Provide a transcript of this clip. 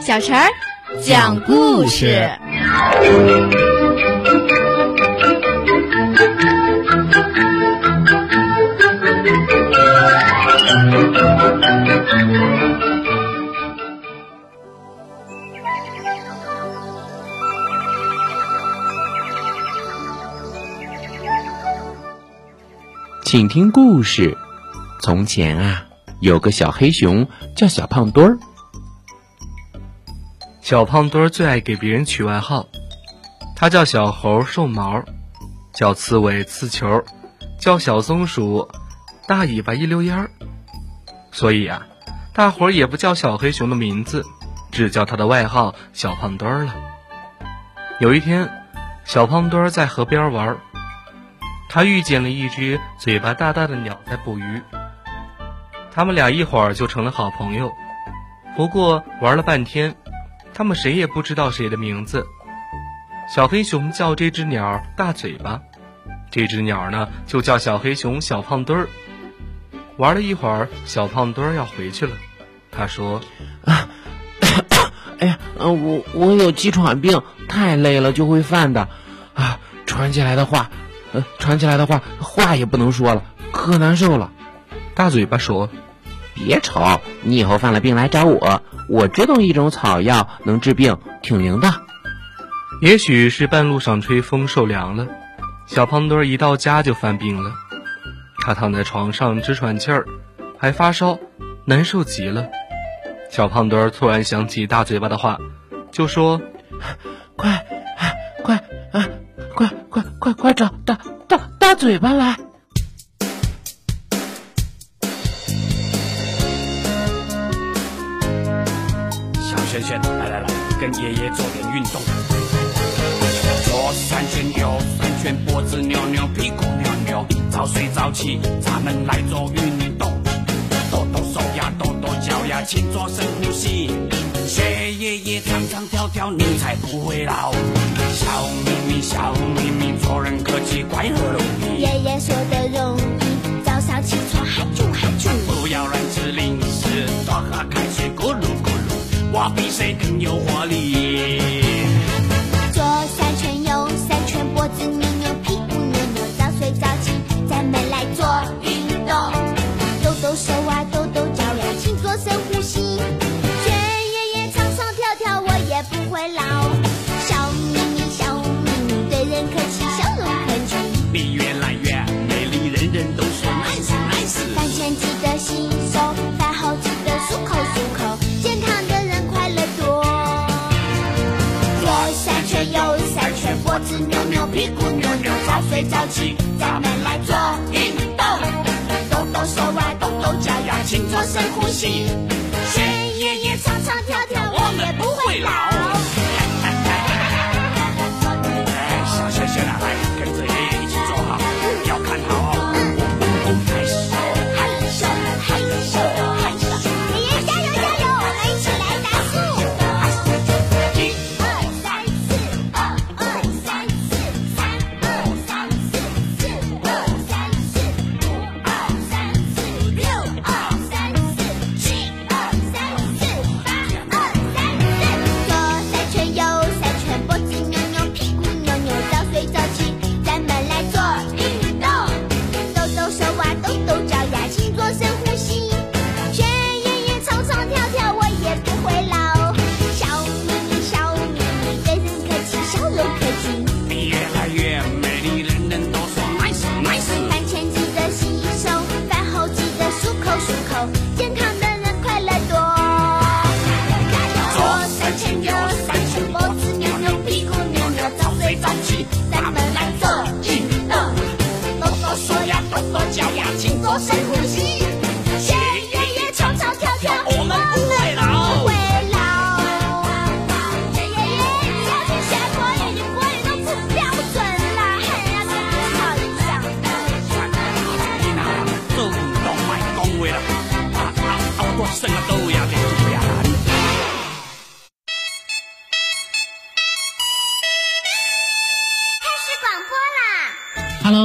小陈儿讲故事。请听故事。从前啊，有个小黑熊叫小胖墩儿。小胖墩儿最爱给别人取外号，他叫小猴瘦毛，叫刺猬刺球，叫小松鼠大尾巴一溜烟儿。所以啊，大伙儿也不叫小黑熊的名字，只叫他的外号小胖墩儿了。有一天，小胖墩儿在河边玩。他遇见了一只嘴巴大大的鸟在捕鱼，他们俩一会儿就成了好朋友。不过玩了半天，他们谁也不知道谁的名字。小黑熊叫这只鸟大嘴巴，这只鸟呢就叫小黑熊小胖墩儿。玩了一会儿，小胖墩儿要回去了，他说：“啊，哎呀，我我有气喘病，太累了就会犯的，啊，喘起来的话。”呃，喘起来的话，话也不能说了，可难受了。大嘴巴说：“别愁，你以后犯了病来找我，我知道一种草药能治病，挺灵的。”也许是半路上吹风受凉了，小胖墩儿一到家就犯病了。他躺在床上直喘气儿，还发烧，难受极了。小胖墩儿突然想起大嘴巴的话，就说：“快，快啊！”快快快快找大大大嘴巴来！圈圈，来来来，跟爷爷做点运动。左三圈，右三圈，脖子扭扭，屁股扭扭，早睡早起，咱们来做运动。抖抖手呀，抖抖脚呀，请做深呼吸。学爷爷唱唱跳跳，你才不会老。我比谁更有活力。左三圈，右三圈，脖子扭扭，屁股扭扭，早睡早起，咱们来做运动。抖抖手啊，动动脚呀，请做深呼吸。学爷爷深呼吸。